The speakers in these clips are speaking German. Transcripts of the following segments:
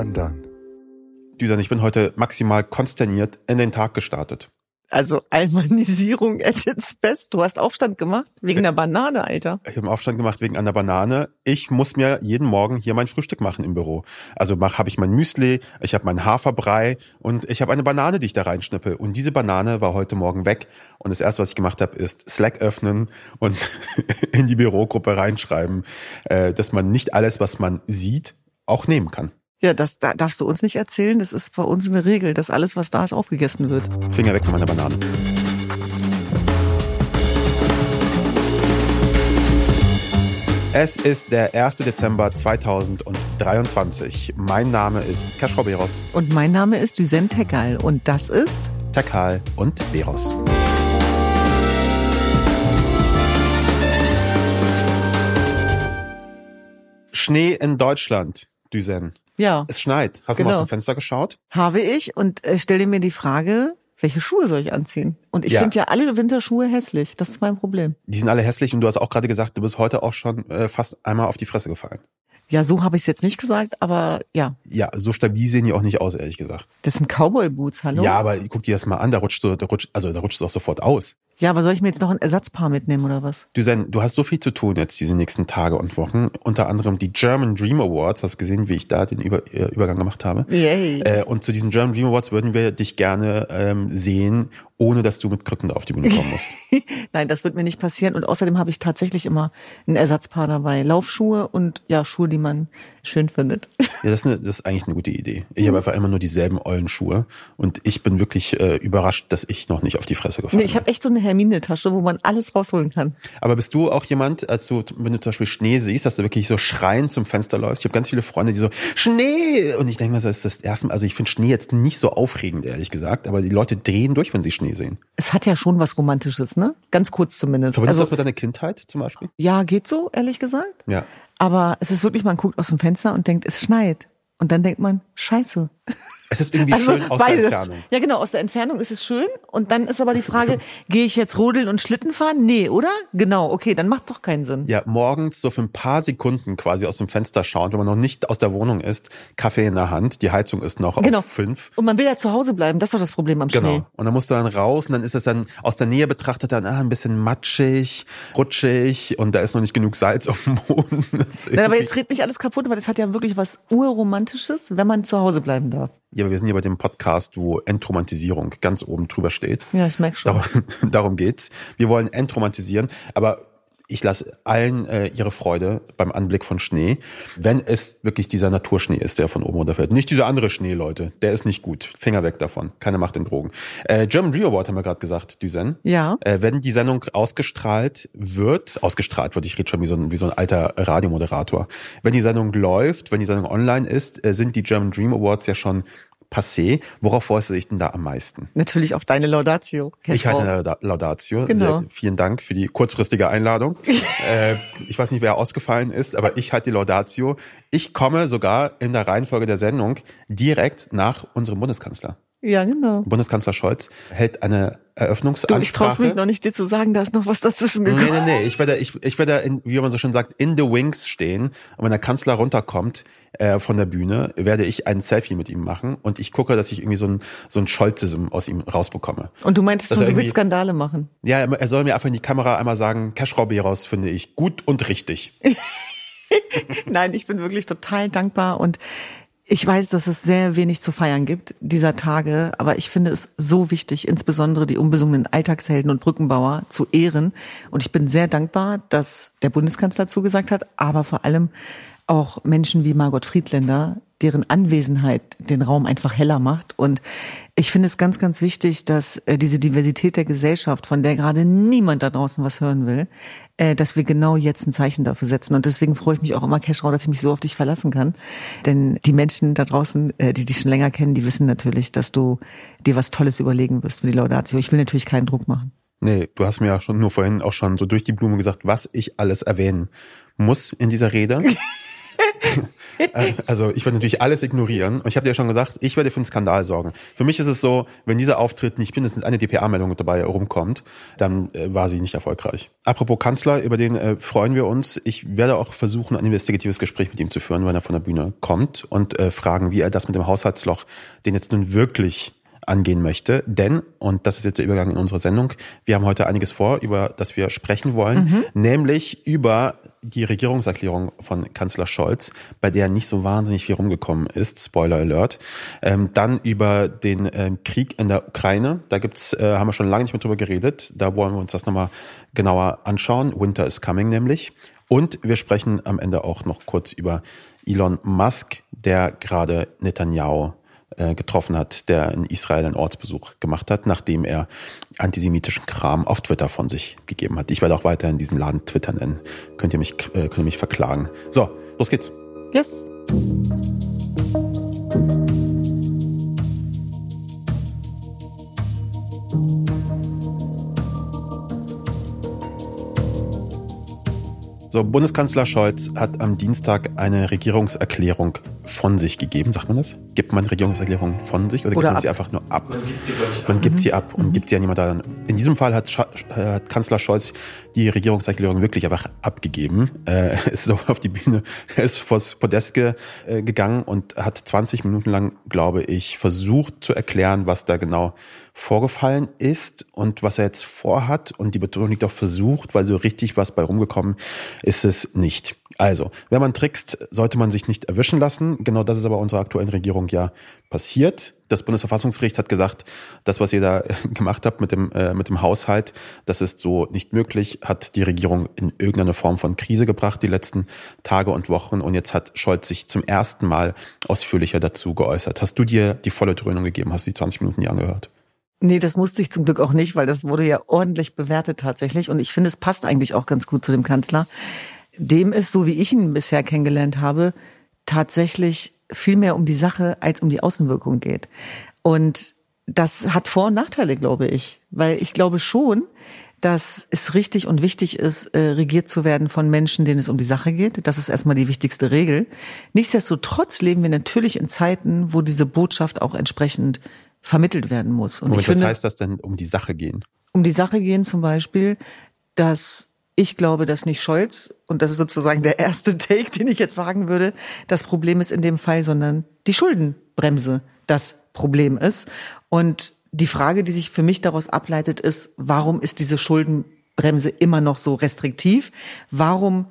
undone. Düsan, ich bin heute maximal konsterniert in den Tag gestartet. Also Almanisierung at its best. Du hast Aufstand gemacht wegen der Banane, Alter. Ich habe einen Aufstand gemacht wegen einer Banane. Ich muss mir jeden Morgen hier mein Frühstück machen im Büro. Also mach habe ich mein Müsli, ich habe meinen Haferbrei und ich habe eine Banane, die ich da reinschnippe. Und diese Banane war heute Morgen weg. Und das erste, was ich gemacht habe, ist Slack öffnen und in die Bürogruppe reinschreiben, äh, dass man nicht alles, was man sieht, auch nehmen kann. Ja, das da darfst du uns nicht erzählen. Das ist bei uns eine Regel, dass alles, was da ist, aufgegessen wird. Finger weg von meiner Banane. Es ist der 1. Dezember 2023. Mein Name ist Kaschrau Beros. Und mein Name ist Düsen Tekal und das ist Tekal und Beros. Schnee in Deutschland, Düsen. Ja. Es schneit. Hast du Genau. mal aus dem Fenster geschaut? Habe ich und äh, stell dir mir die Frage, welche Schuhe soll ich anziehen? Und ich Ja. finde ja alle Winterschuhe hässlich. Das ist mein Problem. Die sind alle hässlich und du hast auch gerade gesagt, du bist heute auch schon äh, fast einmal auf die Fresse gefallen. Ja, so habe ich es jetzt nicht gesagt, aber ja, Ja, so stabil sehen die auch nicht aus, ehrlich gesagt. das sind Cowboy-Boots, hallo? Ja, aber guck dir das mal an, da rutscht so, da rutscht, also da rutscht es auch sofort aus. Ja, aber soll ich mir jetzt noch ein Ersatzpaar mitnehmen oder was? Du, Sen, du hast so viel zu tun jetzt diese nächsten Tage und Wochen. Unter anderem die German Dream Awards. Hast du gesehen, wie ich da den Über äh, Übergang gemacht habe? Yay. Äh, und zu diesen German Dream Awards würden wir dich gerne ähm, sehen, ohne dass du mit Krücken da auf die Bühne kommen musst. Nein, das wird mir nicht passieren. Und außerdem habe ich tatsächlich immer ein Ersatzpaar dabei. Laufschuhe und ja, Schuhe, die man schön findet. Ja, das ist, eine, das ist eigentlich eine gute Idee. Ich habe einfach immer nur dieselben ollen Schuhe und ich bin wirklich äh, überrascht, dass ich noch nicht auf die Fresse gefallen Nee, ich habe echt so eine Hermine-Tasche, wo man alles rausholen kann. Aber bist du auch jemand, als du, wenn du zum Beispiel Schnee siehst, dass du wirklich so schreiend zum Fenster läufst? Ich habe ganz viele Freunde, die so, Schnee! Und ich denke mal, das ist das erste Mal, also ich finde Schnee jetzt nicht so aufregend, ehrlich gesagt, aber die Leute drehen durch, wenn sie Schnee sehen. Es hat ja schon was Romantisches, ne? Ganz kurz zumindest. Du Also, das mit deiner Kindheit zum Beispiel? ja, geht so, ehrlich gesagt. Ja. Aber es ist wirklich, man guckt aus dem Fenster und denkt, es schneit. Und dann denkt man, scheiße. Es ist irgendwie schön aus der Entfernung. Ja, genau, aus der Entfernung ist es schön. Und dann ist aber die Frage, gehe ich jetzt rodeln und Schlitten fahren? Nee, oder? Genau, okay, dann macht's doch keinen Sinn. Ja, morgens so für ein paar Sekunden quasi aus dem Fenster schauen, wenn man noch nicht aus der Wohnung ist, Kaffee in der Hand, die Heizung ist noch Genau. auf fünf. Und man will ja zu Hause bleiben, das ist doch das Problem am Schnee. Genau. Und dann musst du dann raus und dann ist es dann aus der Nähe betrachtet dann ah, ein bisschen matschig, rutschig und da ist noch nicht genug Salz auf dem Boden. Nein, aber jetzt red nicht alles kaputt, weil das hat ja wirklich was Urromantisches, wenn man zu Hause bleiben darf. Ja, aber wir sind hier bei dem Podcast, wo Entromantisierung ganz oben drüber steht. Ja, ich merk schon. Darum, darum geht's. Wir wollen entromantisieren, aber ich lasse allen äh, ihre Freude beim Anblick von Schnee, wenn es wirklich dieser Naturschnee ist, der von oben runterfällt. Nicht dieser andere Schnee, Leute. Der ist nicht gut. Finger weg davon. Keine Macht den Drogen. Äh, German Dream Award haben wir gerade gesagt, Düsen. Ja. Äh, wenn die Sendung ausgestrahlt wird, ausgestrahlt wird, ich rede schon wie so, ein, wie so ein alter Radiomoderator. Wenn die Sendung läuft, wenn die Sendung online ist, äh, sind die German Dream Awards ja schon passé. Worauf freust du dich denn da am meisten? Natürlich auf deine Laudatio. Ich halte eine Lauda- Laudatio. Genau. Sehr, vielen Dank für die kurzfristige Einladung. äh, ich weiß nicht, wer ausgefallen ist, aber ich halte die Laudatio. Ich komme sogar in der Reihenfolge der Sendung direkt nach unserem Bundeskanzler. Ja, genau. Bundeskanzler Scholz hält eine Du, Eröffnungsansprache. ich traue mich noch nicht, dir zu sagen, da ist noch was dazwischen Nee, gekommen. nee, nee. Ich werde, ich, ich werde, in, wie man so schön sagt, in the wings stehen. Und wenn der Kanzler runterkommt äh, von der Bühne, werde ich ein Selfie mit ihm machen. Und ich gucke, dass ich irgendwie so ein, so ein Scholzism aus ihm rausbekomme. Und du meintest Dass schon, du willst Skandale machen. Ja, er soll mir einfach in die Kamera einmal sagen, Cash Beros finde ich gut und richtig. Nein, ich bin wirklich total dankbar und ich weiß, dass es sehr wenig zu feiern gibt dieser Tage, aber ich finde es so wichtig, insbesondere die unbesungenen Alltagshelden und Brückenbauer zu ehren. Und ich bin sehr dankbar, dass der Bundeskanzler zugesagt hat, aber vor allem auch Menschen wie Margot Friedländer, deren Anwesenheit den Raum einfach heller macht. Und ich finde es ganz, ganz wichtig, dass äh, diese Diversität der Gesellschaft, von der gerade niemand da draußen was hören will, äh, dass wir genau jetzt ein Zeichen dafür setzen. Und deswegen freue ich mich auch immer, Cashrow, dass ich mich so auf dich verlassen kann. Denn die Menschen da draußen, äh, die dich schon länger kennen, die wissen natürlich, dass du dir was Tolles überlegen wirst für die Laudatio. Ich will natürlich keinen Druck machen. Nee, du hast mir ja schon nur vorhin auch schon so durch die Blume gesagt, was ich alles erwähnen muss in dieser Rede. Also ich werde natürlich alles ignorieren. Und ich habe dir ja schon gesagt, ich werde für einen Skandal sorgen. Für mich ist es so, wenn dieser Auftritt nicht mindestens eine DPA-Meldung dabei rumkommt, dann äh, war sie nicht erfolgreich. Apropos Kanzler, über den äh, freuen wir uns. Ich werde auch versuchen, ein investigatives Gespräch mit ihm zu führen, wenn er von der Bühne kommt und äh, fragen, wie er das mit dem Haushaltsloch, den jetzt nun wirklich angehen möchte. Denn, und das ist jetzt der Übergang in unsere Sendung, wir haben heute einiges vor, über das wir sprechen wollen, mhm. nämlich über die Regierungserklärung von Kanzler Scholz, bei der nicht so wahnsinnig viel rumgekommen ist, Spoiler Alert. Ähm, dann über den ähm, Krieg in der Ukraine, da gibt's, äh, haben wir schon lange nicht mehr drüber geredet, da wollen wir uns das nochmal genauer anschauen. Winter is coming nämlich. Und wir sprechen am Ende auch noch kurz über Elon Musk, der gerade Netanyahu äh, getroffen hat, der in Israel einen Ortsbesuch gemacht hat, nachdem er antisemitischen Kram auf Twitter von sich gegeben hat. Ich werde auch weiterhin diesen Laden Twitter nennen. Könnt ihr mich, äh, könnt ihr mich verklagen. So, los geht's. Yes. So, Bundeskanzler Scholz hat am Dienstag eine Regierungserklärung von sich gegeben. Sagt man das? Gibt man Regierungserklärungen von sich oder, oder gibt man ab. sie einfach nur ab? Man gibt sie, ich, man gibt sie ab und mhm. gibt sie an jemand anderen. In diesem Fall hat, Sch äh, hat Kanzler Scholz die Regierungserklärung wirklich einfach abgegeben. Äh, er ist auf die Bühne, er ist vors Podest ge, äh, gegangen und hat 20 Minuten lang, glaube ich, versucht zu erklären, was da genau vorgefallen ist und was er jetzt vorhat. Und die Betonung liegt auf versucht, weil so richtig was bei rumgekommen ist es nicht. Also, wenn man trickst, sollte man sich nicht erwischen lassen. Genau das ist aber unserer aktuellen Regierung ja passiert. Das Bundesverfassungsgericht hat gesagt, das, was ihr da gemacht habt mit dem, äh, mit dem Haushalt, das ist so nicht möglich, hat die Regierung in irgendeine Form von Krise gebracht die letzten Tage und Wochen. Und jetzt hat Scholz sich zum ersten Mal ausführlicher dazu geäußert. Hast du dir die volle Dröhnung gegeben? Hast du die 20 Minuten nie angehört? Nee, das musste ich zum Glück auch nicht, weil das wurde ja ordentlich bewertet tatsächlich. Und ich finde, es passt eigentlich auch ganz gut zu dem Kanzler. Dem ist, so wie ich ihn bisher kennengelernt habe, tatsächlich viel mehr um die Sache als um die Außenwirkung geht. Und das hat Vor- und Nachteile, glaube ich. Weil ich glaube schon, dass es richtig und wichtig ist, äh, regiert zu werden von Menschen, denen es um die Sache geht. Das ist erstmal die wichtigste Regel. Nichtsdestotrotz leben wir natürlich in Zeiten, wo diese Botschaft auch entsprechend vermittelt werden muss. Und Moment, ich finde, was heißt das denn um die Sache gehen? Um die Sache gehen zum Beispiel, dass ich glaube, dass nicht Scholz, und das ist sozusagen der erste Take, den ich jetzt wagen würde, das Problem ist in dem Fall, sondern die Schuldenbremse das Problem ist. Und die Frage, die sich für mich daraus ableitet, ist, warum ist diese Schuldenbremse immer noch so restriktiv? Warum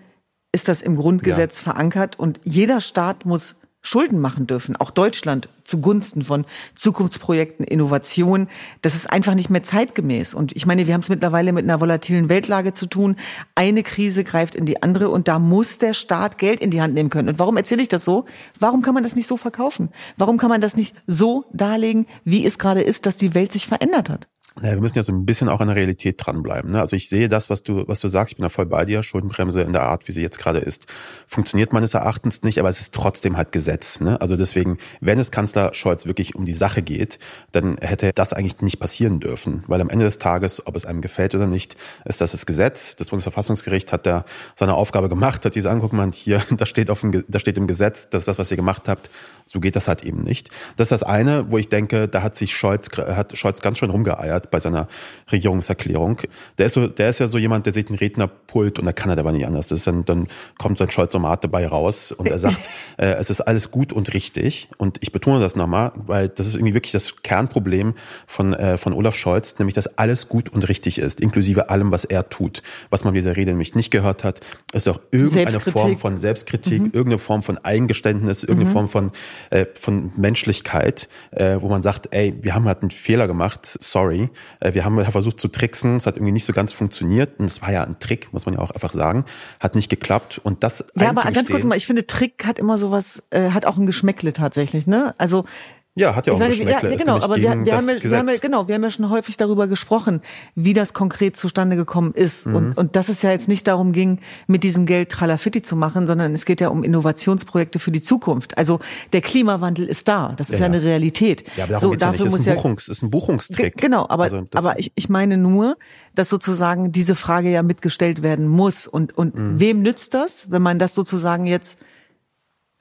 ist das im Grundgesetz ja. verankert? Und jeder Staat muss Schulden machen dürfen, auch Deutschland zugunsten von Zukunftsprojekten, Innovationen. Das ist einfach nicht mehr zeitgemäß. Und ich meine, wir haben es mittlerweile mit einer volatilen Weltlage zu tun. Eine Krise greift in die andere und da muss der Staat Geld in die Hand nehmen können. Und warum erzähle ich das so? Warum kann man das nicht so verkaufen? Warum kann man das nicht so darlegen, wie es gerade ist, dass die Welt sich verändert hat? Ja, wir müssen ja so ein bisschen auch an der Realität dranbleiben. Ne? Also ich sehe das, was du, was du sagst, ich bin da voll bei dir. Schuldenbremse in der Art, wie sie jetzt gerade ist, funktioniert meines Erachtens nicht, aber es ist trotzdem halt Gesetz. Ne? Also deswegen, wenn es Kanzler Scholz wirklich um die Sache geht, dann hätte das eigentlich nicht passieren dürfen. Weil am Ende des Tages, ob es einem gefällt oder nicht, ist das das Gesetz. Das Bundesverfassungsgericht hat da seine Aufgabe gemacht, hat diese angucken, man hier, da steht auf dem, da steht im Gesetz, das ist das, was ihr gemacht habt. So geht das halt eben nicht. Das ist das eine, wo ich denke, da hat sich Scholz, hat Scholz ganz schön rumgeeiert bei seiner Regierungserklärung. Der ist so, der ist ja so jemand, der sieht einen Rednerpult und da kann er aber nicht anders. Das ist dann, dann kommt sein Scholz-Omat dabei raus und er sagt, äh, es ist alles gut und richtig. Und ich betone das nochmal, weil das ist irgendwie wirklich das Kernproblem von, äh, von Olaf Scholz, nämlich, dass alles gut und richtig ist, inklusive allem, was er tut. Was man dieser Rede nämlich nicht gehört hat, ist auch irgendeine Form von Selbstkritik, mhm. irgendeine Form von Eingeständnis, irgendeine mhm. Form von äh, von Menschlichkeit, äh, wo man sagt, ey, wir haben halt einen Fehler gemacht, sorry, wir haben versucht zu tricksen, es hat irgendwie nicht so ganz funktioniert. Und es war ja ein Trick, muss man ja auch einfach sagen, hat nicht geklappt. Und das Ja, aber ganz kurz mal, ich finde Trick hat immer sowas, äh, hat auch ein Geschmäckle tatsächlich, ne? Also ja, hat ja auch ich meine, ja, ja, genau, aber wir, wir, haben, wir, haben, genau, wir haben ja schon häufig darüber gesprochen, wie das konkret zustande gekommen ist. Mhm. Und, und dass es ja jetzt nicht darum ging, mit diesem Geld Tralafitti zu machen, sondern es geht ja um Innovationsprojekte für die Zukunft. Also der Klimawandel ist da, das ist ja, ja eine Realität. Ja, aber so, dafür ja muss ist ein Buchungs, ist ein Buchungstrick. Genau, aber, also aber ich, ich meine nur, dass sozusagen diese Frage ja mitgestellt werden muss. Und, und mhm. wem nützt das, wenn man das sozusagen jetzt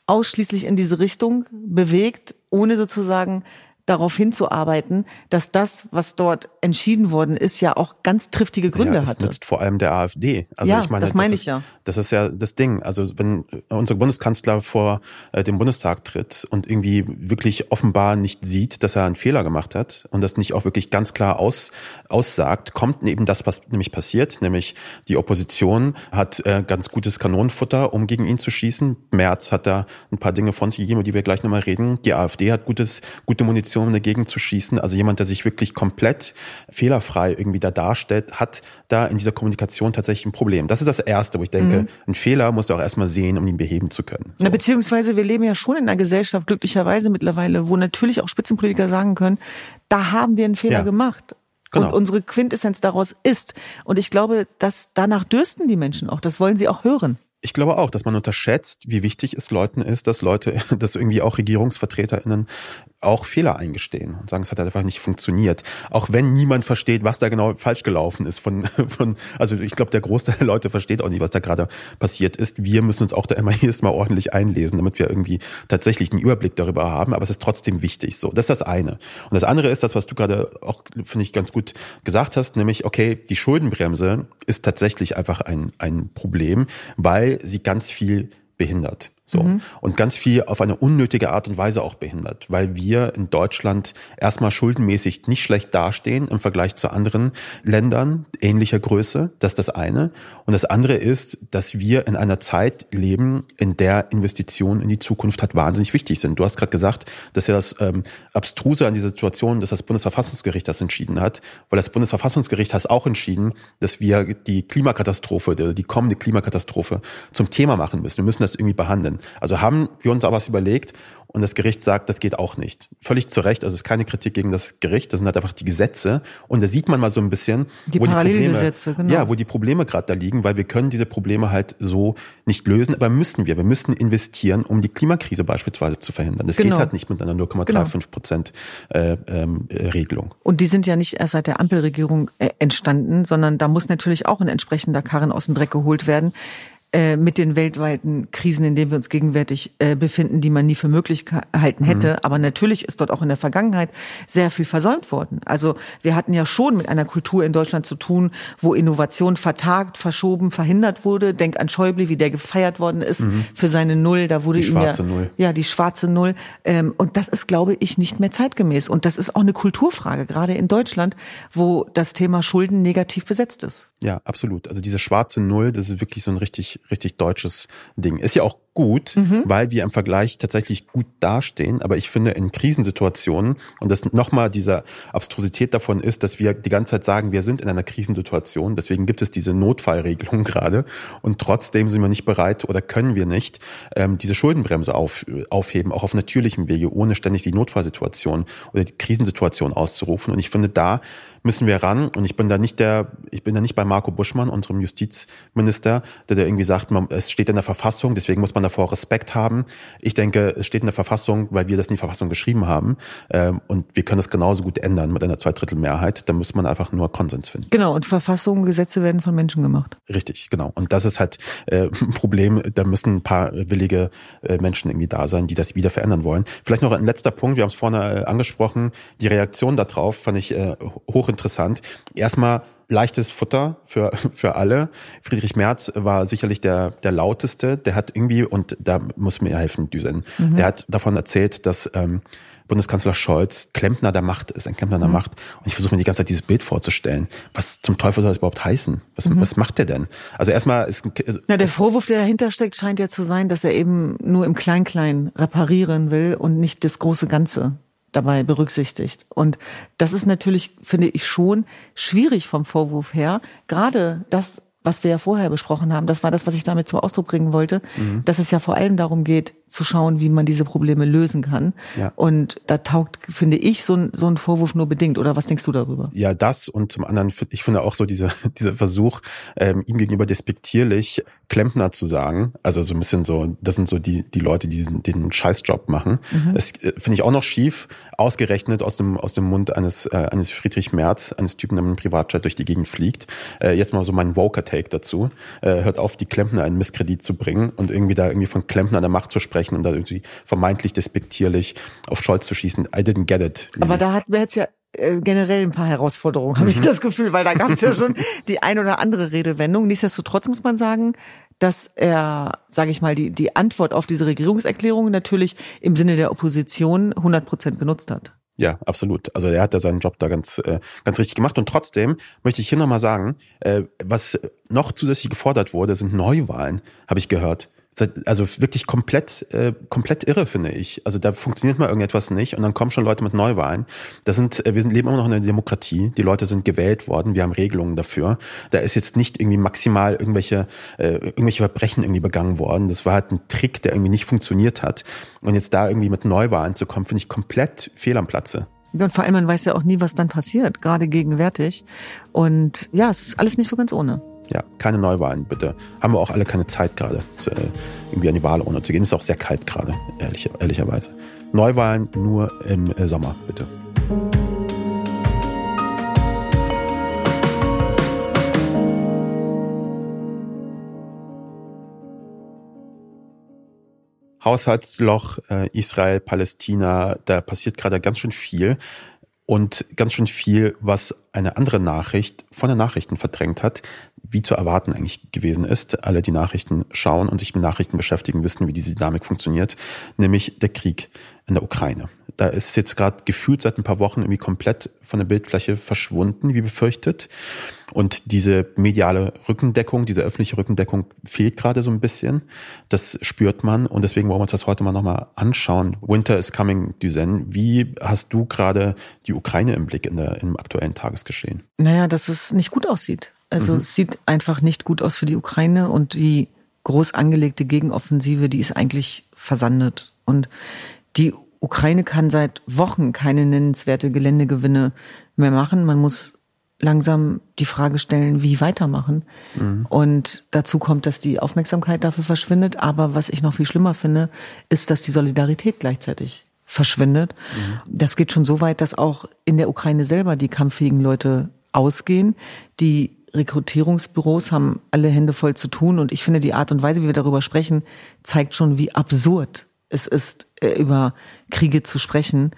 ausschließlich in diese Richtung bewegt, ohne sozusagen darauf hinzuarbeiten, dass das, was dort entschieden worden ist, ja auch ganz triftige Gründe ja, es hatte. nutzt vor allem der AfD. Also ja, ich meine, das meine ich ist, ja. Das ist ja das Ding. Also wenn unser Bundeskanzler vor äh, dem Bundestag tritt und irgendwie wirklich offenbar nicht sieht, dass er einen Fehler gemacht hat und das nicht auch wirklich ganz klar aus, aussagt, kommt eben das, was nämlich passiert, nämlich die Opposition hat äh, ganz gutes Kanonenfutter, um gegen ihn zu schießen. Merz hat da ein paar Dinge von sich gegeben, über die wir gleich nochmal reden. Die AfD hat gutes, gute Munition Munition dagegen zu schießen. Also jemand, der sich wirklich komplett fehlerfrei irgendwie da darstellt, hat da in dieser Kommunikation tatsächlich ein Problem. Das ist das Erste, wo ich denke, mhm. einen Fehler musst du auch erstmal sehen, um ihn beheben zu können. So. Na, beziehungsweise wir leben ja schon in einer Gesellschaft, glücklicherweise mittlerweile, wo natürlich auch Spitzenpolitiker sagen können, da haben wir einen Fehler ja. gemacht. Genau. Und unsere Quintessenz daraus ist. Und ich glaube, dass danach dürsten die Menschen auch. Das wollen sie auch hören. Ich glaube auch, dass man unterschätzt, wie wichtig es Leuten ist, dass Leute, dass irgendwie auch RegierungsvertreterInnen auch Fehler eingestehen und sagen, es hat einfach nicht funktioniert. Auch wenn niemand versteht, was da genau falsch gelaufen ist von, von also ich glaube, der Großteil der Leute versteht auch nicht, was da gerade passiert ist. Wir müssen uns auch da immer jedes Mal ordentlich einlesen, damit wir irgendwie tatsächlich einen Überblick darüber haben. Aber es ist trotzdem wichtig so. Das ist das eine. Und das andere ist das, was du gerade auch, finde ich, ganz gut gesagt hast, nämlich, okay, die Schuldenbremse ist tatsächlich einfach ein, ein Problem, weil sie ganz viel behindert. So. Mhm. Und ganz viel auf eine unnötige Art und Weise auch behindert, weil wir in Deutschland erstmal schuldenmäßig nicht schlecht dastehen im Vergleich zu anderen Ländern ähnlicher Größe. Das ist das eine. Und das andere ist, dass wir in einer Zeit leben, in der Investitionen in die Zukunft halt wahnsinnig wichtig sind. Du hast gerade gesagt, dass ja das ähm, Abstruse an dieser Situation, dass das Bundesverfassungsgericht das entschieden hat, weil das Bundesverfassungsgericht hat auch entschieden, dass wir die Klimakatastrophe, die kommende Klimakatastrophe zum Thema machen müssen. Wir müssen das irgendwie behandeln. Also haben wir uns aber was überlegt und das Gericht sagt, das geht auch nicht. Völlig zu Recht, also es ist keine Kritik gegen das Gericht, das sind halt einfach die Gesetze und da sieht man mal so ein bisschen, die wo Parallelgesetze, die Probleme, genau. ja, wo die Probleme gerade da liegen, weil wir können diese Probleme halt so nicht lösen, aber müssen wir. Wir müssen investieren, um die Klimakrise beispielsweise zu verhindern. Das genau. geht halt nicht mit einer 0,35 genau. Prozent äh, ähm, Regelung. Und die sind ja nicht erst seit der Ampelregierung äh, entstanden, sondern da muss natürlich auch ein entsprechender Karren aus dem Dreck geholt werden. Äh, mit den weltweiten Krisen, in denen wir uns gegenwärtig äh, befinden, die man nie für möglich gehalten hätte. Mhm. Aber natürlich ist dort auch in der Vergangenheit sehr viel versäumt worden. Also wir hatten ja schon mit einer Kultur in Deutschland zu tun, wo Innovation vertagt, verschoben, verhindert wurde. Denk an Schäuble, wie der gefeiert worden ist mhm. für seine Null. Da wurde die ihm schwarze ja, Null. ja die schwarze Null. Ähm, und das ist, glaube ich, nicht mehr zeitgemäß. Und das ist auch eine Kulturfrage, gerade in Deutschland, wo das Thema Schulden negativ besetzt ist. Ja, absolut. Also diese schwarze Null, das ist wirklich so ein richtig richtig deutsches Ding. Ist ja auch gut, mhm. weil wir im Vergleich tatsächlich gut dastehen. Aber ich finde in Krisensituationen, und das nochmal diese Abstrusität davon ist, dass wir die ganze Zeit sagen, wir sind in einer Krisensituation. Deswegen gibt es diese Notfallregelung gerade. Und trotzdem sind wir nicht bereit oder können wir nicht ähm, diese Schuldenbremse auf, aufheben, auch auf natürlichem Wege, ohne ständig die Notfallsituation oder die Krisensituation auszurufen. Und ich finde, da müssen wir ran. Und ich bin da nicht der, ich bin da nicht bei Marco Buschmann, unserem Justizminister, der da irgendwie sagt, man, es steht in der Verfassung, deswegen muss man davor Respekt haben. Ich denke, es steht in der Verfassung, weil wir das in die Verfassung geschrieben haben. Ähm, und wir können es genauso gut ändern mit einer Zweidrittelmehrheit. Da muss man einfach nur Konsens finden. Genau, und Verfassungen, Gesetze werden von Menschen gemacht. Richtig, genau. Und das ist halt äh, ein Problem. Da müssen ein paar willige äh, Menschen irgendwie da sein, die das wieder verändern wollen. Vielleicht noch ein letzter Punkt. Wir haben es vorne äh, angesprochen. Die Reaktion darauf fand ich äh, hochinteressant. Erstmal leichtes Futter für, für alle. Friedrich Merz war sicherlich der, der lauteste. Der hat irgendwie, und da muss mir helfen, Düsen, mhm. der hat davon erzählt, dass ähm, Bundeskanzler Scholz Klempner der Macht ist, ein Klempner der mhm. Macht. Und ich versuche mir die ganze Zeit dieses Bild vorzustellen. Was zum Teufel soll das überhaupt heißen? Was, mhm. was macht der denn? Also erstmal ist... Also Na, der Vorwurf, der dahinter steckt, scheint ja zu sein, dass er eben nur im Klein-Klein reparieren will und nicht das große Ganze dabei berücksichtigt. Und das ist natürlich, finde ich, schon schwierig vom Vorwurf her. Gerade das, was wir ja vorher besprochen haben, das war das, was ich damit zum Ausdruck bringen wollte, mhm. dass es ja vor allem darum geht, zu schauen, wie man diese Probleme lösen kann. Ja. Und da taugt, finde ich, so ein, so ein Vorwurf nur bedingt. Oder was denkst du darüber? Ja, das und zum anderen, ich finde auch so diese, dieser Versuch, ähm, ihm gegenüber despektierlich Klempner zu sagen. Also so ein bisschen so, das sind so die, die Leute, die diesen, den Scheißjob machen. Mhm. Das äh, finde ich auch noch schief, ausgerechnet aus dem, aus dem Mund eines, äh, eines Friedrich Merz, eines Typen, der mit einem Privatjet durch die Gegend fliegt. Äh, jetzt mal so mein Woker-Take dazu. Äh, hört auf, die Klempner einen Misskredit zu bringen und irgendwie da irgendwie von Klempner der Macht zu sprechen sprechen und da irgendwie vermeintlich despektierlich auf Scholz zu schießen. I didn't get it. Aber da hat wir jetzt ja äh, generell ein paar Herausforderungen, habe ich mhm. das Gefühl, weil da gab es ja schon die ein oder andere Redewendung. Nichtsdestotrotz muss man sagen, dass er, sage ich mal, die, die Antwort auf diese Regierungserklärung natürlich im Sinne der Opposition 100 Prozent genutzt hat. Ja, absolut. Also er hat ja seinen Job da ganz, äh, ganz richtig gemacht. Und trotzdem möchte ich hier nochmal sagen, äh, was noch zusätzlich gefordert wurde, sind Neuwahlen, habe ich gehört also wirklich komplett, äh, komplett irre, finde ich. Also da funktioniert mal irgendetwas nicht und dann kommen schon Leute mit Neuwahlen. Das sind, äh, wir sind, leben immer noch in einer Demokratie. Die Leute sind gewählt worden. Wir haben Regelungen dafür. Da ist jetzt nicht irgendwie maximal irgendwelche, äh, irgendwelche Verbrechen irgendwie begangen worden. Das war halt ein Trick, der irgendwie nicht funktioniert hat. Und jetzt da irgendwie mit Neuwahlen zu kommen, finde ich komplett fehl am Platze. Und vor allem, man weiß ja auch nie, was dann passiert, gerade gegenwärtig. Und ja, es ist alles nicht so ganz ohne. Ja, keine Neuwahlen, bitte. Haben wir auch alle keine Zeit gerade, äh, irgendwie an die Wahlurne zu gehen. Ist auch sehr kalt gerade, ehrlich, ehrlicherweise. Neuwahlen nur im äh, Sommer, bitte. Haushaltsloch, äh, Israel, Palästina, da passiert gerade ganz schön viel und ganz schön viel, was eine andere Nachricht von den Nachrichten verdrängt hat, wie zu erwarten eigentlich gewesen ist. Alle, die Nachrichten schauen und sich mit Nachrichten beschäftigen, wissen, wie diese Dynamik funktioniert, nämlich der Krieg in der Ukraine. Da ist jetzt gerade gefühlt seit ein paar Wochen irgendwie komplett von der Bildfläche verschwunden, wie befürchtet. Und diese mediale Rückendeckung, diese öffentliche Rückendeckung fehlt gerade so ein bisschen. Das spürt man und deswegen wollen wir uns das heute mal nochmal anschauen. Winter is coming, Duzen. Wie hast du gerade die Ukraine im Blick in der, im aktuellen Tagesgeschehen? Naja, dass es nicht gut aussieht. Also mhm. es sieht einfach nicht gut aus für die Ukraine und die groß angelegte Gegenoffensive, die ist eigentlich versandet. Und die Ukraine kann seit Wochen keine nennenswerte Geländegewinne mehr machen. Man muss langsam die Frage stellen, wie weitermachen. Mhm. Und dazu kommt, dass die Aufmerksamkeit dafür verschwindet. Aber was ich noch viel schlimmer finde, ist, dass die Solidarität gleichzeitig verschwindet. Mhm. Das geht schon so weit, dass auch in der Ukraine selber die kampffähigen Leute ausgehen. Die Rekrutierungsbüros haben alle Hände voll zu tun. Und ich finde, die Art und Weise, wie wir darüber sprechen, zeigt schon, wie absurd es ist, äh, über Kriege zu sprechen.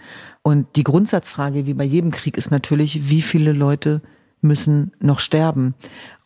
Und die Grundsatzfrage, wie bei jedem Krieg, ist natürlich, wie viele Leute müssen noch sterben?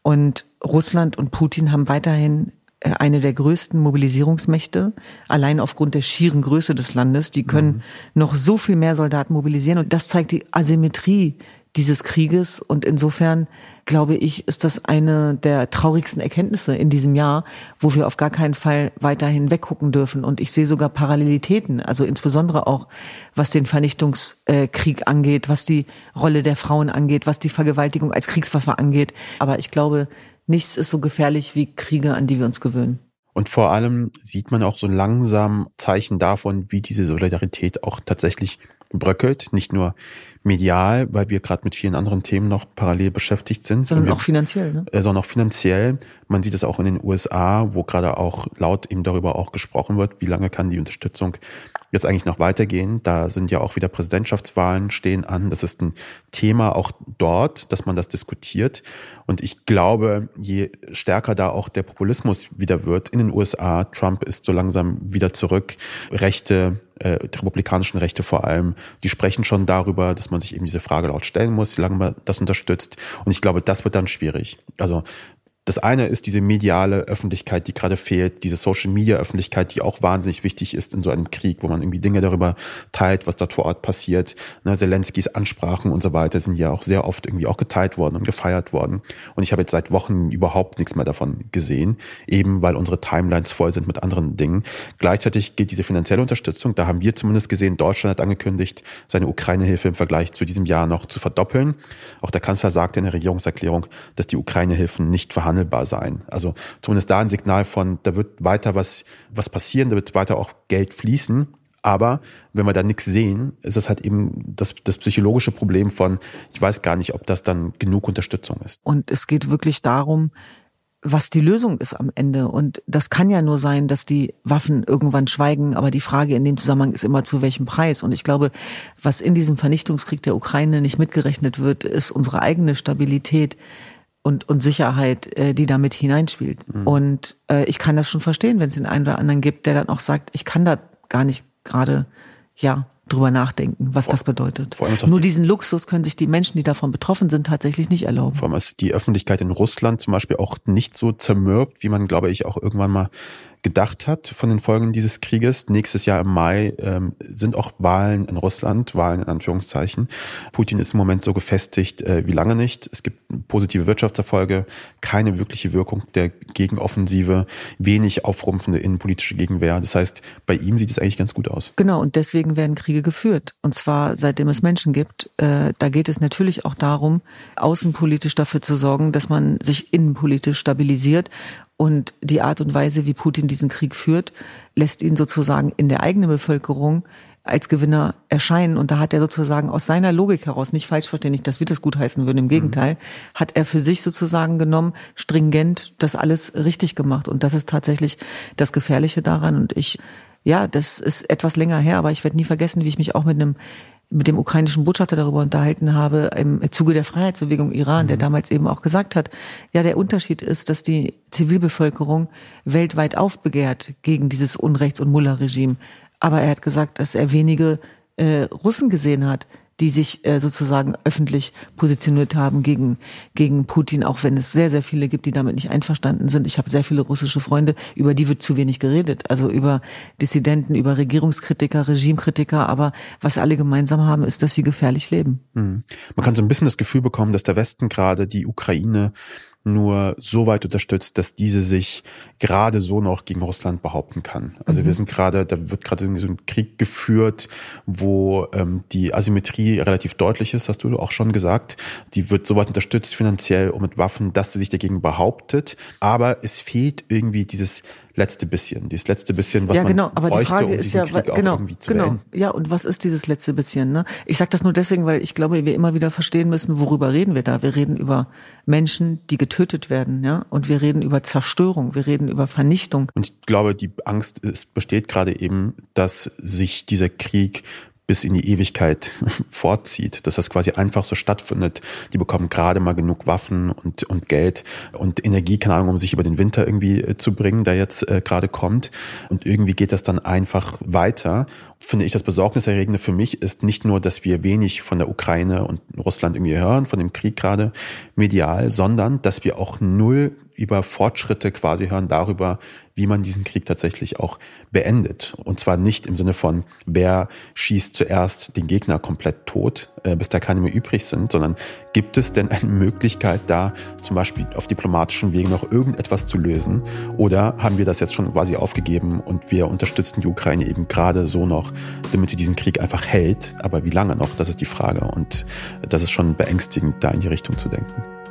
Und Russland und Putin haben weiterhin äh, eine der größten Mobilisierungsmächte, allein aufgrund der schieren Größe des Landes. Die können mhm. noch so viel mehr Soldaten mobilisieren. Und das zeigt die Asymmetrie dieses Krieges. Und insofern glaube ich, ist das eine der traurigsten Erkenntnisse in diesem Jahr, wo wir auf gar keinen Fall weiterhin weggucken dürfen. Und ich sehe sogar Parallelitäten, also insbesondere auch was den Vernichtungskrieg angeht, was die Rolle der Frauen angeht, was die Vergewaltigung als Kriegswaffe angeht. Aber ich glaube, nichts ist so gefährlich wie Kriege, an die wir uns gewöhnen. Und vor allem sieht man auch so langsam Zeichen davon, wie diese Solidarität auch tatsächlich bröckelt. Nicht nur medial, weil wir gerade mit vielen anderen Themen noch parallel beschäftigt sind. Sondern wir, auch finanziell, ne? Sondern auch finanziell. Man sieht es auch in den USA, wo gerade auch laut eben darüber auch gesprochen wird, wie lange kann die Unterstützung jetzt eigentlich noch weitergehen. Da sind ja auch wieder Präsidentschaftswahlen stehen an. Das ist ein Thema auch dort, dass man das diskutiert. Und ich glaube, je stärker da auch der Populismus wieder wird in den USA, Trump ist so langsam wieder zurück, Rechte, äh, die republikanischen Rechte vor allem, die sprechen schon darüber, dass man sich eben diese Frage laut stellen muss, wie lange man das unterstützt. Und ich glaube, das wird dann schwierig. Also das eine ist diese mediale Öffentlichkeit, die gerade fehlt, diese Social Media Öffentlichkeit, die auch wahnsinnig wichtig ist in so einem Krieg, wo man irgendwie Dinge darüber teilt, was dort vor Ort passiert. Ne, Zelenskis Ansprachen und so weiter sind ja auch sehr oft irgendwie auch geteilt worden und gefeiert worden. Und ich habe jetzt seit Wochen überhaupt nichts mehr davon gesehen, eben weil unsere Timelines voll sind mit anderen Dingen. Gleichzeitig gilt diese finanzielle Unterstützung, da haben wir zumindest gesehen, Deutschland hat angekündigt, seine Ukraine-Hilfe im Vergleich zu diesem Jahr noch zu verdoppeln. Auch der Kanzler sagte in der Regierungserklärung, dass die Ukraine-Hilfen nicht vorhanden verhandelbar sein. Also zumindest da ein Signal von, da wird weiter was, was passieren, da wird weiter auch Geld fließen. Aber wenn wir da nichts sehen, ist es halt eben das, das psychologische Problem von, ich weiß gar nicht, ob das dann genug Unterstützung ist. Und es geht wirklich darum, was die Lösung ist am Ende. Und das kann ja nur sein, dass die Waffen irgendwann schweigen. Aber die Frage in dem Zusammenhang ist immer, zu welchem Preis. Und ich glaube, was in diesem Vernichtungskrieg der Ukraine nicht mitgerechnet wird, ist unsere eigene Stabilität und, und Sicherheit, äh, die damit hineinspielt. Mhm. Und äh, ich kann das schon verstehen, wenn es den einen oder anderen gibt, der dann auch sagt, ich kann da gar nicht gerade, ja, drüber nachdenken, was vor, das bedeutet. Nur die, diesen Luxus können sich die Menschen, die davon betroffen sind, tatsächlich nicht erlauben. Vor allem ist die Öffentlichkeit in Russland zum Beispiel auch nicht so zermürbt, wie man, glaube ich, auch irgendwann mal gedacht hat von den Folgen dieses Krieges. Nächstes Jahr im Mai ähm, sind auch Wahlen in Russland, Wahlen in Anführungszeichen. Putin ist im Moment so gefestigt äh, wie lange nicht. Es gibt positive Wirtschaftserfolge, keine wirkliche Wirkung der Gegenoffensive, wenig aufrumpfende innenpolitische Gegenwehr. Das heißt, bei ihm sieht es eigentlich ganz gut aus. Genau, und deswegen werden Kriege geführt. Und zwar seitdem es Menschen gibt. Äh, da geht es natürlich auch darum, außenpolitisch dafür zu sorgen, dass man sich innenpolitisch stabilisiert und die Art und Weise, wie Putin diesen Krieg führt, lässt ihn sozusagen in der eigenen Bevölkerung als Gewinner erscheinen. Und da hat er sozusagen aus seiner Logik heraus, nicht falsch verstehen, nicht, dass wir das gutheißen würden, im Gegenteil, mhm. hat er für sich sozusagen genommen, stringent das alles richtig gemacht. Und das ist tatsächlich das Gefährliche daran. Und ich, ja, das ist etwas länger her, aber ich werde nie vergessen, wie ich mich auch mit einem mit dem ukrainischen Botschafter darüber unterhalten habe im Zuge der Freiheitsbewegung Iran, mhm. der damals eben auch gesagt hat, ja, der Unterschied ist, dass die Zivilbevölkerung weltweit aufbegehrt gegen dieses Unrechts- und Mullah-Regime. Aber er hat gesagt, dass er wenige äh, Russen gesehen hat, die sich äh, sozusagen öffentlich positioniert haben gegen, gegen Putin, auch wenn es sehr, sehr viele gibt, die damit nicht einverstanden sind. Ich habe sehr viele russische Freunde, über die wird zu wenig geredet. Also über Dissidenten, über Regierungskritiker, Regimekritiker, aber was alle gemeinsam haben, ist, dass sie gefährlich leben. Mhm. Man kann so ein bisschen das Gefühl bekommen, dass der Westen gerade die Ukraine nur so weit unterstützt, dass diese sich gerade so noch gegen Russland behaupten kann. Also mhm. wir sind gerade, da wird gerade irgendwie so ein Krieg geführt, wo ähm, die Asymmetrie relativ deutlich ist, hast du auch schon gesagt. Die wird so weit unterstützt finanziell und mit Waffen, dass sie sich dagegen behauptet. Aber es fehlt irgendwie dieses letzte bisschen, dieses letzte bisschen, was ja, genau, man aber bräuchte, die Frage um ist ja, genau, genau, beenden. ja, und was ist dieses letzte bisschen? Ne? Ich sage das nur deswegen, weil ich glaube, wir immer wieder verstehen müssen, worüber reden wir da? Wir reden über Menschen, die getötet werden, ja, und wir reden über Zerstörung, wir reden über Vernichtung. Und ich glaube, die Angst ist, besteht gerade eben, dass sich dieser Krieg bis in die Ewigkeit fortzieht, dass das quasi einfach so stattfindet. Die bekommen gerade mal genug Waffen und, und Geld und Energie, keine Ahnung, um sich über den Winter irgendwie äh, zu bringen, der jetzt äh, gerade kommt. Und irgendwie geht das dann einfach weiter. Finde ich, das Besorgniserregende für mich ist nicht nur, dass wir wenig von der Ukraine und Russland irgendwie hören, von dem Krieg gerade medial, sondern dass wir auch null über Fortschritte quasi hören darüber, wie man diesen Krieg tatsächlich auch beendet. Und zwar nicht im Sinne von, wer schießt zuerst den Gegner komplett tot, äh, bis da keine mehr übrig sind, sondern gibt es denn eine Möglichkeit da, zum Beispiel auf diplomatischen Wegen noch irgendetwas zu lösen? Oder haben wir das jetzt schon quasi aufgegeben und wir unterstützen die Ukraine eben gerade so noch, damit sie diesen Krieg einfach hält? Aber wie lange noch? Das ist die Frage. Und das ist schon beängstigend, da in die Richtung zu denken.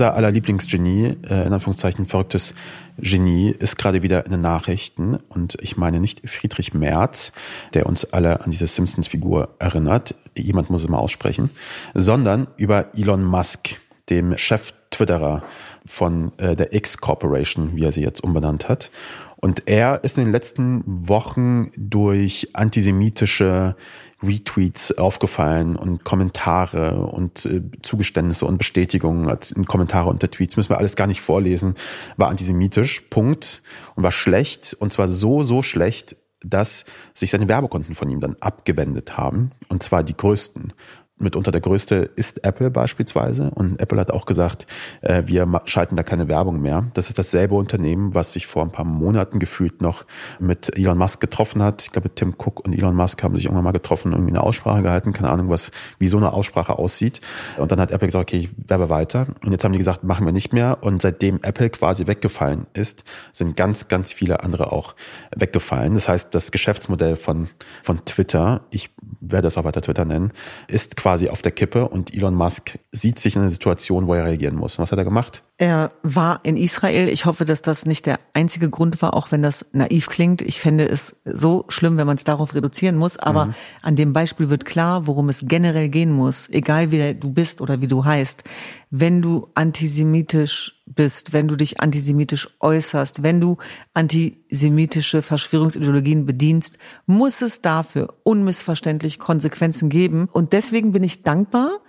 Unser aller Lieblingsgenie, äh, in Anführungszeichen verrücktes Genie, ist gerade wieder in den Nachrichten. Und ich meine nicht Friedrich Merz, der uns alle an diese Simpsons-Figur erinnert. Jemand muss es mal aussprechen. Sondern über Elon Musk, dem Chef-Twitterer von äh, der X Corporation, wie er sie jetzt umbenannt hat. Und er ist in den letzten Wochen durch antisemitische Retweets aufgefallen und Kommentare und äh, Zugeständnisse und Bestätigungen in Kommentare unter Tweets. Müssen wir alles gar nicht vorlesen, war antisemitisch, Punkt, und war schlecht. Und zwar so, so schlecht, dass sich seine Werbekunden von ihm dann abgewendet haben. Und zwar die größten mitunter der größte ist Apple beispielsweise. Und Apple hat auch gesagt, äh, wir schalten da keine Werbung mehr. Das ist dasselbe Unternehmen, was sich vor ein paar Monaten gefühlt noch mit Elon Musk getroffen hat. Ich glaube, Tim Cook und Elon Musk haben sich irgendwann mal getroffen, irgendwie eine Aussprache gehalten. Keine Ahnung, was, wie so eine Aussprache aussieht. Und dann hat Apple gesagt, okay, ich werbe weiter. Und jetzt haben die gesagt, machen wir nicht mehr. Und seitdem Apple quasi weggefallen ist, sind ganz, ganz viele andere auch weggefallen. Das heißt, das Geschäftsmodell von, von Twitter, ich werde es auch weiter Twitter nennen, ist quasi auf der Kippe und Elon Musk sieht sich in einer Situation, wo er reagieren muss. Und was hat er gemacht? Er war in Israel. Ich hoffe, dass das nicht der einzige Grund war, auch wenn das naiv klingt. Ich fände es so schlimm, wenn man es darauf reduzieren muss. Aber mhm. an dem Beispiel wird klar, worum es generell gehen muss, egal wie du bist oder wie du heißt. Wenn du antisemitisch bist, wenn du dich antisemitisch äußerst, wenn du antisemitische Verschwörungsideologien bedienst, muss es dafür unmissverständlich Konsequenzen geben. Und deswegen bin ich dankbar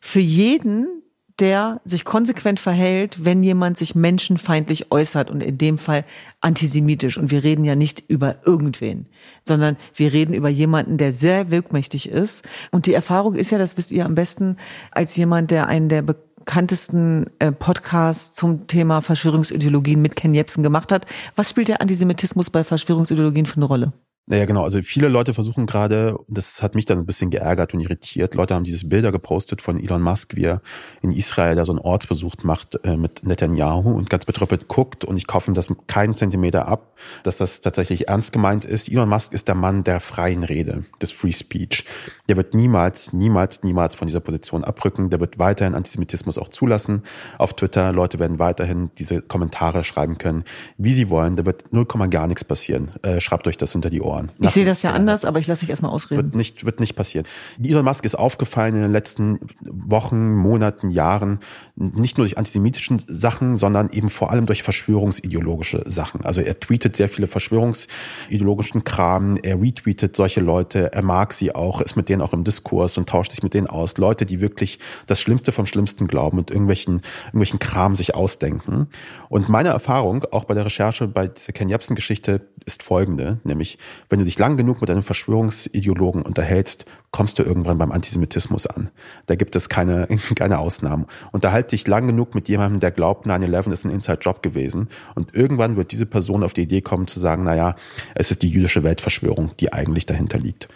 für jeden, der sich konsequent verhält, wenn jemand sich menschenfeindlich äußert und in dem Fall antisemitisch. Und wir reden ja nicht über irgendwen, sondern wir reden über jemanden, der sehr wirkmächtig ist. Und die Erfahrung ist ja, das wisst ihr am besten, als jemand, der einen der bekanntesten äh, Podcasts zum Thema Verschwörungsideologien mit Ken Jebsen gemacht hat. Was spielt der Antisemitismus bei Verschwörungsideologien für eine Rolle? Naja, genau. Also viele Leute versuchen gerade, das hat mich dann ein bisschen geärgert und irritiert. Leute haben dieses Bilder gepostet von Elon Musk, wie er in Israel da so einen Ortsbesuch macht äh, mit Netanyahu und ganz betröppelt guckt und ich kaufe ihm das keinen Zentimeter ab, dass das tatsächlich ernst gemeint ist. Elon Musk ist der Mann der freien Rede, des Free Speech. Der wird niemals, niemals, niemals von dieser Position abrücken. Der wird weiterhin Antisemitismus auch zulassen auf Twitter. Leute werden weiterhin diese Kommentare schreiben können, wie sie wollen. Da wird null Komma gar nichts passieren. Äh, schreibt euch das hinter die Ohren. Ohren. Ich sehe das ja anders, aber ich lasse dich erstmal ausreden. Wird nicht, wird nicht passieren. Elon Musk ist aufgefallen in den letzten Wochen, Monaten, Jahren, nicht nur durch antisemitischen Sachen, sondern eben vor allem durch verschwörungsideologische Sachen. Also er tweetet sehr viele verschwörungsideologischen Kram, er retweetet solche Leute, er mag sie auch, ist mit denen auch im Diskurs und tauscht sich mit denen aus. Leute, die wirklich das Schlimmste vom Schlimmsten glauben und irgendwelchen, irgendwelchen Kram sich ausdenken. Und meine Erfahrung, auch bei der Recherche bei der Ken Jebsen-Geschichte, ist folgende, nämlich wenn du dich lang genug mit einem Verschwörungsideologen unterhältst, kommst du irgendwann beim Antisemitismus an. Da gibt es keine, keine Ausnahmen. Unterhalte dich lang genug mit jemandem, der glaubt, 9-11 ist ein Inside-Job gewesen. Und irgendwann wird diese Person auf die Idee kommen zu sagen, naja, es ist die jüdische Weltverschwörung, die eigentlich dahinter liegt.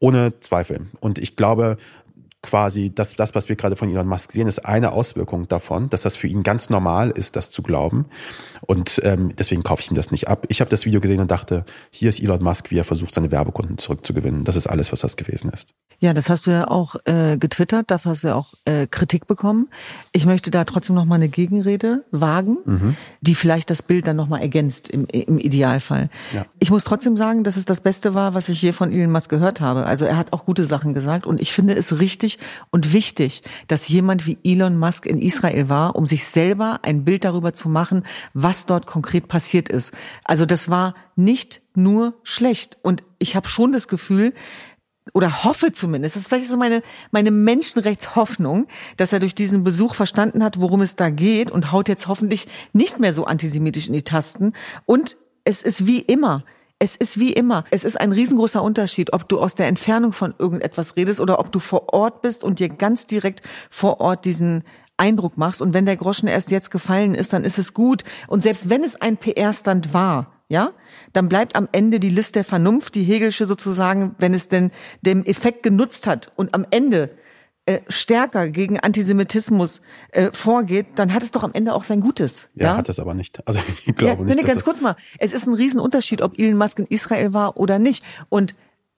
Ohne Zweifel. Und ich glaube, quasi das, das, was wir gerade von Elon Musk sehen, ist eine Auswirkung davon, dass das für ihn ganz normal ist, das zu glauben. Und ähm, deswegen kaufe ich ihm das nicht ab. Ich habe das Video gesehen und dachte, hier ist Elon Musk, wie er versucht, seine Werbekunden zurückzugewinnen. Das ist alles, was das gewesen ist. Ja, das hast du ja auch äh, getwittert, dafür hast du ja auch äh, Kritik bekommen. Ich möchte da trotzdem noch mal eine Gegenrede wagen, mhm. die vielleicht das Bild dann noch mal ergänzt im, im Idealfall. Ja. Ich muss trotzdem sagen, dass es das Beste war, was ich hier von Elon Musk gehört habe. Also er hat auch gute Sachen gesagt und ich finde es richtig und wichtig, dass jemand wie Elon Musk in Israel war, um sich selber ein Bild darüber zu machen, was dort konkret passiert ist. Also das war nicht nur schlecht und ich habe schon das Gefühl, oder hoffe zumindest, das ist vielleicht so meine, meine Menschenrechtshoffnung, dass er durch diesen Besuch verstanden hat, worum es da geht und haut jetzt hoffentlich nicht mehr so antisemitisch in die Tasten. Und es ist wie immer. Es ist wie immer. Es ist ein riesengroßer Unterschied, ob du aus der Entfernung von irgendetwas redest oder ob du vor Ort bist und dir ganz direkt vor Ort diesen Eindruck machst. Und wenn der Groschen erst jetzt gefallen ist, dann ist es gut. Und selbst wenn es ein PR-Stand war, ja, dann bleibt am Ende die List der Vernunft, die Hegelsche sozusagen, wenn es denn dem Effekt genutzt hat und am Ende äh, stärker gegen Antisemitismus äh, vorgeht, dann hat es doch am Ende auch sein Gutes. Ja, ja? hat es aber nicht. Also ich glaube ja, nicht. Nee, ganz kurz mal, es ist ein Riesenunterschied, ob Elon Musk in Israel war oder nicht. Und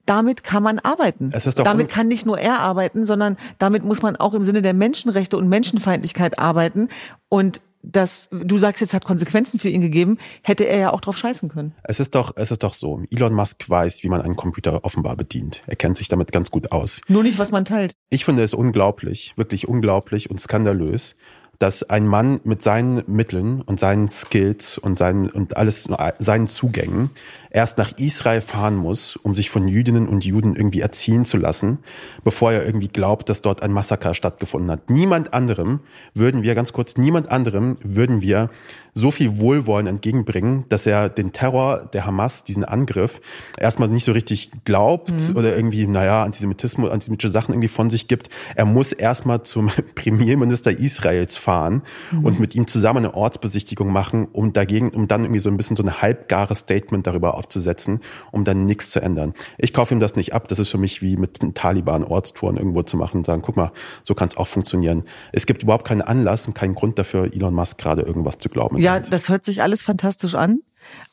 damit kann man arbeiten. Es ist doch damit kann nicht nur er arbeiten, sondern damit muss man auch im Sinne der Menschenrechte und Menschenfeindlichkeit arbeiten. Und das, du sagst jetzt, hat Konsequenzen für ihn gegeben, hätte er ja auch drauf scheißen können. Es ist doch, es ist doch so. Elon Musk weiß, wie man einen Computer offenbar bedient. Er kennt sich damit ganz gut aus. Nur nicht, was man teilt. Ich finde es unglaublich, wirklich unglaublich und skandalös, dass ein Mann mit seinen Mitteln und seinen Skills und seinen und alles seinen Zugängen erst nach Israel fahren muss, um sich von Jüdinnen und Juden irgendwie erziehen zu lassen, bevor er irgendwie glaubt, dass dort ein Massaker stattgefunden hat. Niemand anderem würden wir ganz kurz niemand anderem würden wir so viel Wohlwollen entgegenbringen, dass er den Terror der Hamas, diesen Angriff, erstmal nicht so richtig glaubt mhm. oder irgendwie, naja, Antisemitismus, antisemitische Sachen irgendwie von sich gibt. Er muss erstmal zum Premierminister Israels fahren mhm. und mit ihm zusammen eine Ortsbesichtigung machen, um dagegen, um dann irgendwie so ein bisschen so ein halbgares Statement darüber abzusetzen, um dann nichts zu ändern. Ich kaufe ihm das nicht ab. Das ist für mich wie mit den Taliban Ortstouren irgendwo zu machen und sagen, guck mal, so kann es auch funktionieren. Es gibt überhaupt keinen Anlass und keinen Grund dafür, Elon Musk gerade irgendwas zu glauben. Ja, das hört sich alles fantastisch an.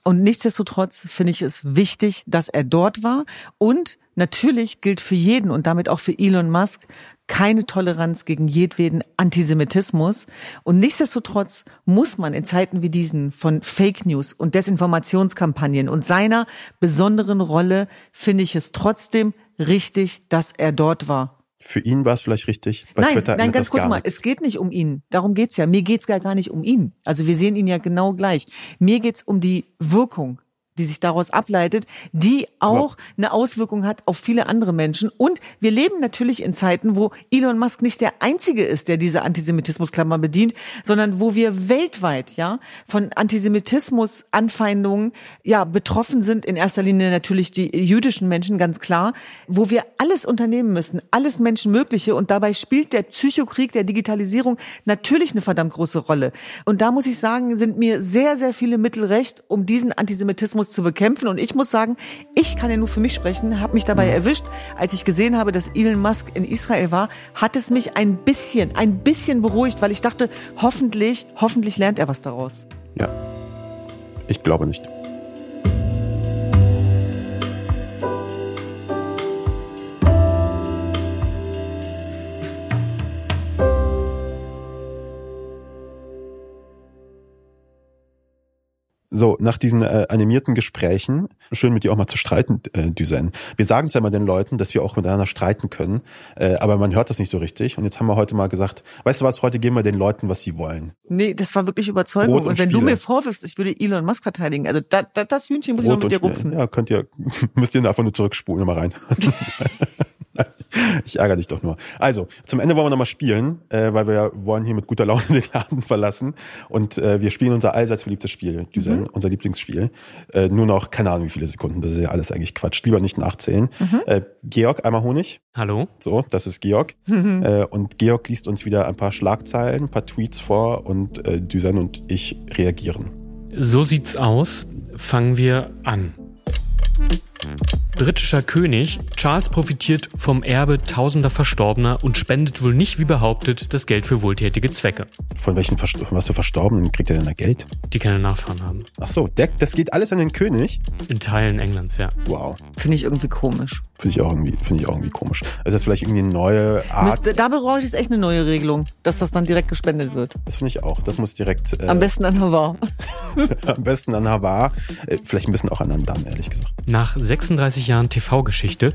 Und nichtsdestotrotz finde ich es wichtig, dass er dort war. Und natürlich gilt für jeden und damit auch für Elon Musk, keine Toleranz gegen jedweden Antisemitismus. Und nichtsdestotrotz muss man in Zeiten wie diesen von Fake News und Desinformationskampagnen und seiner besonderen Rolle, finde ich es trotzdem richtig, dass er dort war. Für ihn war es vielleicht richtig. Bei nein, Twitter nein, ganz kurz mal. Nichts. Es geht nicht um ihn. Darum geht's ja. Mir geht's gar, gar nicht um ihn. Also wir sehen ihn ja genau gleich. Mir geht's um die Wirkung die sich daraus ableitet, die auch eine Auswirkung hat auf viele andere Menschen. Und wir leben natürlich in Zeiten, wo Elon Musk nicht der einzige ist, der diese Antisemitismusklammer bedient, sondern wo wir weltweit, ja, von Antisemitismus Anfeindungen, ja, betroffen sind. In erster Linie natürlich die jüdischen Menschen, ganz klar, wo wir alles unternehmen müssen, alles Menschenmögliche. Und dabei spielt der Psychokrieg der Digitalisierung natürlich eine verdammt große Rolle. Und da muss ich sagen, sind mir sehr, sehr viele Mittel recht, um diesen Antisemitismus zu bekämpfen. Und ich muss sagen, ich kann ja nur für mich sprechen, habe mich dabei mhm. erwischt, als ich gesehen habe, dass Elon Musk in Israel war, hat es mich ein bisschen, ein bisschen beruhigt, weil ich dachte, hoffentlich, hoffentlich lernt er was daraus. Ja, ich glaube nicht. So, nach diesen äh, animierten Gesprächen, schön mit dir auch mal zu streiten, äh, Düsen. Wir sagen es ja mal den Leuten, dass wir auch miteinander streiten können, äh, aber man hört das nicht so richtig. Und jetzt haben wir heute mal gesagt, weißt du was, heute geben wir den Leuten, was sie wollen. Nee, das war wirklich Überzeugung. und, und wenn Spiele. du mir vorwirfst, ich würde Elon Musk verteidigen, also da, da, das Hühnchen muss Brot ich noch mit dir rupfen. Ja, könnt ihr, müsst ihr einfach nur zurückspulen, mal rein. ich ärgere dich doch nur. Also, zum Ende wollen wir nochmal spielen, äh, weil wir wollen hier mit guter Laune den Laden verlassen. Und äh, wir spielen unser allseits beliebtes Spiel, Düsen, mhm. unser Lieblingsspiel. Äh, nur noch, keine Ahnung, wie viele Sekunden. Das ist ja alles eigentlich Quatsch. Lieber nicht nachzählen. Mhm. Äh, Georg, einmal Honig. Hallo. So, das ist Georg. Mhm. Äh, und Georg liest uns wieder ein paar Schlagzeilen, ein paar Tweets vor und äh, Düsen und ich reagieren. So sieht's aus. Fangen wir an. Britischer König, Charles profitiert vom Erbe tausender Verstorbener und spendet wohl nicht wie behauptet das Geld für wohltätige Zwecke. Von welchen Verst was für Verstorbenen kriegt er denn da Geld? Die keine Nachfahren haben. Ach so, der, das geht alles an den König? In Teilen Englands, ja. Wow. Finde ich irgendwie komisch. Finde ich auch irgendwie, finde ich auch irgendwie komisch. Ist das vielleicht irgendwie eine neue Art? Müsste, da brauche ich jetzt echt eine neue Regelung, dass das dann direkt gespendet wird. Das finde ich auch. Das muss direkt. Äh, Am besten an Havar. am besten an Havar. Äh, vielleicht ein bisschen auch an Andan, ehrlich gesagt. Nach 36 Jahren TV-Geschichte,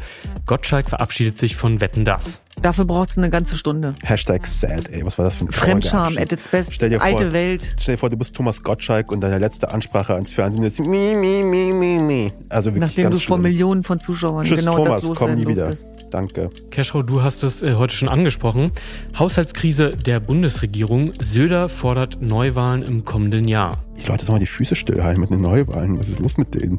Gottschalk verabschiedet sich von Wetten Das. Dafür braucht es eine ganze Stunde. Hashtag sad, ey. Was war das für ein Fremdscham at its best. Stell dir Alte vor, Welt. Stell dir vor, du bist Thomas Gottschalk und deine letzte Ansprache ans Fernsehen ist mi, mi, mi, mi, mi. Also wirklich Nachdem du vor Millionen von Zuschauern Tschüss, genau Thomas, das komm nie wieder. Danke. Cashrow, du hast es äh, heute schon angesprochen. Haushaltskrise der Bundesregierung. Söder fordert Neuwahlen im kommenden Jahr. Die Leute sollen mal die Füße stillhalten mit den Neuwahlen. Was ist los mit denen?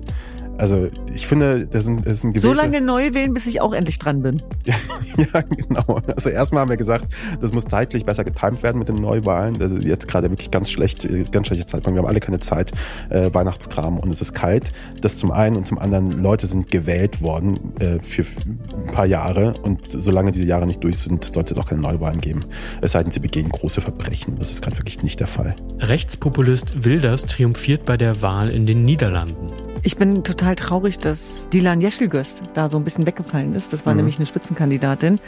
Also ich finde, das sind, das sind gewählte... So lange neu wählen, bis ich auch endlich dran bin. ja, genau. Also erstmal haben wir gesagt, das muss zeitlich besser getimt werden mit den Neuwahlen. Also jetzt gerade wirklich ganz schlecht, ganz schlechte Zeitpunkt. Wir haben alle keine Zeit, äh, Weihnachtskram und es ist kalt. Das zum einen und zum anderen, Leute sind gewählt worden äh, für ein paar Jahre und solange diese Jahre nicht durch sind, sollte es auch keine Neuwahlen geben. Es sei denn, sie begehen große Verbrechen. Das ist gerade wirklich nicht der Fall. Rechtspopulist Wilders triumphiert bei der Wahl in den Niederlanden. Ich bin total traurig, dass Dilan Yeşilgöz da so ein bisschen weggefallen ist. Das war mhm. nämlich eine Spitzenkandidatin.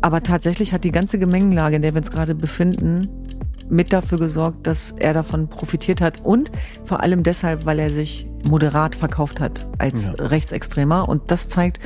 Aber tatsächlich hat die ganze Gemengenlage, in der wir uns gerade befinden, mit dafür gesorgt, dass er davon profitiert hat und vor allem deshalb, weil er sich moderat verkauft hat als ja. Rechtsextremer und das zeigt,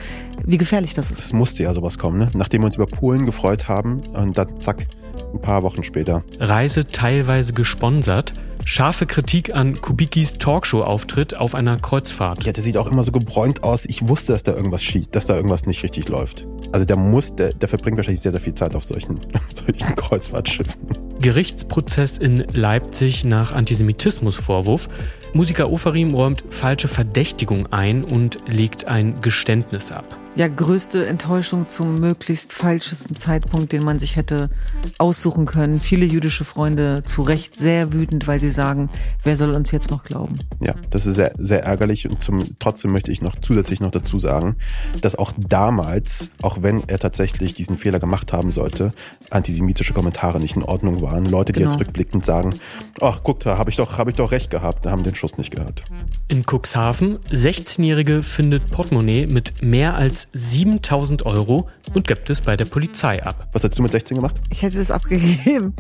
wie gefährlich das ist. Es musste ja sowas kommen, ne? Nachdem wir uns über Polen gefreut haben und dann zack, ein paar Wochen später. Reise teilweise gesponsert. Scharfe Kritik an Kubickis Talkshow-Auftritt auf einer Kreuzfahrt. Ja, der sieht auch immer so gebräunt aus. Ich wusste, dass da irgendwas schießt, dass da irgendwas nicht richtig läuft. Also der muss, der, der verbringt wahrscheinlich sehr, sehr viel Zeit auf solchen, solchen Kreuzfahrtschiffen. Gerichtsprozess in Leipzig nach Antisemitismusvorwurf. Musiker Ofarim räumt falsche Verdächtigung ein und legt ein Geständnis ab. Ja, größte Enttäuschung zum möglichst falschesten Zeitpunkt, den man sich hätte aussuchen können. Viele jüdische Freunde zu Recht sehr wütend, weil sie sagen, wer soll uns jetzt noch glauben? Ja, das ist sehr, sehr ärgerlich und zum, trotzdem möchte ich noch zusätzlich noch dazu sagen, dass auch damals, auch wenn er tatsächlich diesen Fehler gemacht haben sollte, antisemitische Kommentare nicht in Ordnung waren. Leute, die genau. jetzt rückblickend sagen, ach guck da, habe ich doch, habe ich doch recht gehabt, haben den Schuss nicht gehört. In Cuxhaven, 16-Jährige findet Portemonnaie mit mehr als als 7000 Euro und gibt es bei der Polizei ab. Was hast du mit 16 gemacht? Ich hätte das abgegeben.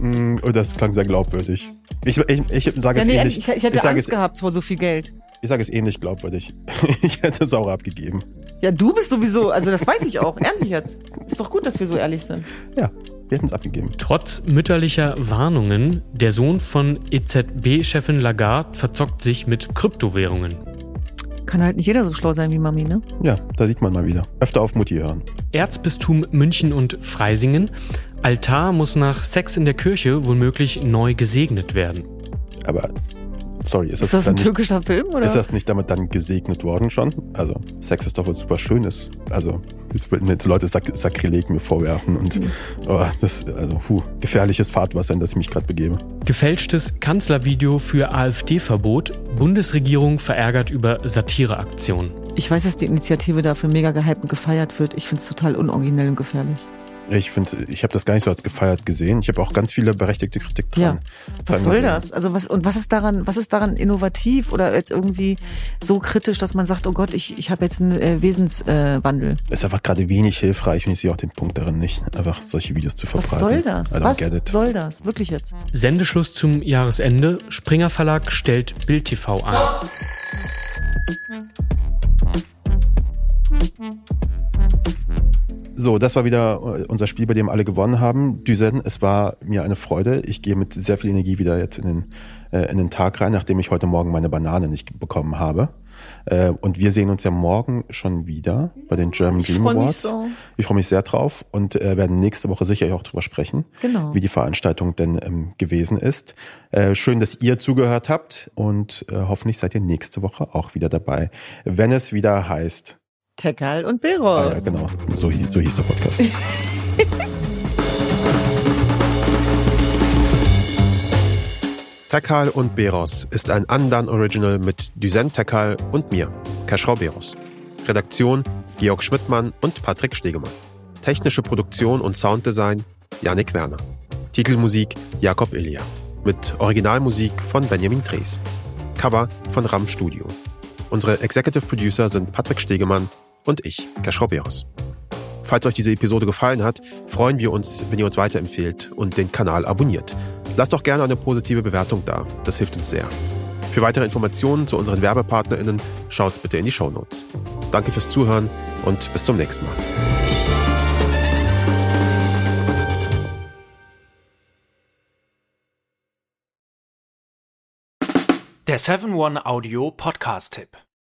Mm, oh, das klang sehr glaubwürdig. Ich, ich, ich sage Ja, jetzt nee, ähnlich. ich, ich hätte ich Angst es, gehabt vor so viel Geld. ich sage es ähnlich glaubwürdig. ich hätte es auch abgegeben. Ja, du bist sowieso, also das weiß ich auch, ernstlich jetzt. Ist doch gut, dass wir so ehrlich sind. Ja, wir hätten es abgegeben. Trotz mütterlicher Warnungen, der Sohn von EZB-Chefin Lagarde verzockt sich mit Kryptowährungen. Kann halt nicht jeder so schlau sein wie Mami, ne? Ja, da sieht man mal wieder. Öfter auf Mutti hören. Erzbistum München und Freisingen. Altar muss nach Sex in der Kirche womöglich neu gesegnet werden. Aber, sorry, ist das, Ist das dann ein nicht, türkischer Film, oder? ist das nicht damit dann gesegnet worden schon? Also, Sex ist doch was super Schönes. Also, jetzt würden jetzt Leute Sak Sakrileg mir vorwerfen und Mhm. oh, das, also, puh, gefährliches Fahrtwasser, in das ich mich gerade begebe. Gefälschtes Kanzlervideo für AfD-Verbot. Bundesregierung verärgert über Satireaktion. ich weiß, dass die Initiative dafür mega gehypt und gefeiert wird. Ich finde es total unoriginell und gefährlich. Ich finde, ich habe das gar nicht so als gefeiert gesehen. Ich habe auch ganz viele berechtigte Kritik dran. Ja. Was soll das? Also was und was ist daran, was ist daran innovativ oder jetzt irgendwie so kritisch, dass man sagt, oh Gott, ich, ich habe jetzt einen äh, Wesenswandel. Äh. Ist einfach gerade wenig hilfreich und ich sehe auch den Punkt darin nicht, einfach solche Videos zu verbreiten. was soll das? Was soll das? Wirklich jetzt? Sendeschluss zum Jahresende. Springer Verlag stellt Bild TV ein. So, das war wieder äh, unser Spiel, bei dem alle gewonnen haben. Düsen, es war mir eine Freude. Ich gehe mit sehr viel Energie wieder jetzt in den, äh, in den Tag rein, nachdem ich heute Morgen meine Banane nicht bekommen habe. Äh, und wir sehen uns ja morgen schon wieder bei den German Ich Dream Awards. so. Ich freue mich sehr drauf und äh, werden nächste Woche sicher auch drüber sprechen, Genau. wie die Veranstaltung denn ähm, gewesen ist. Äh, schön, dass ihr zugehört habt und äh, hoffentlich seid ihr nächste Woche auch wieder dabei, wenn es wieder heißt. Tekal und Ah, Beros. ja, genau. So, hieß- so hieß der Podcast. Tekal und Beros ist ein Andan Original mit Düsen Tekal und mir, Keschrau Beros. Redaktion Georg Schmidtmann und Patrick Stegemann. Technische Produktion und Sounddesign Yannick Werner. Titelmusik Jakob Ilja. Mit Originalmusik von Benjamin Drees. Cover von Ram Studio. Unsere Executive Producer sind Patrick Stegemann und ich, Keschrau Beros. Falls euch diese Episode gefallen hat, freuen wir uns, wenn ihr uns weiterempfehlt und den Kanal abonniert. Lasst doch gerne eine positive Bewertung da, das hilft uns sehr. Für weitere Informationen zu unseren WerbepartnerInnen schaut bitte in die Shownotes. Danke fürs Zuhören und bis zum nächsten Mal. Der 7-One-Audio-Podcast-Tipp.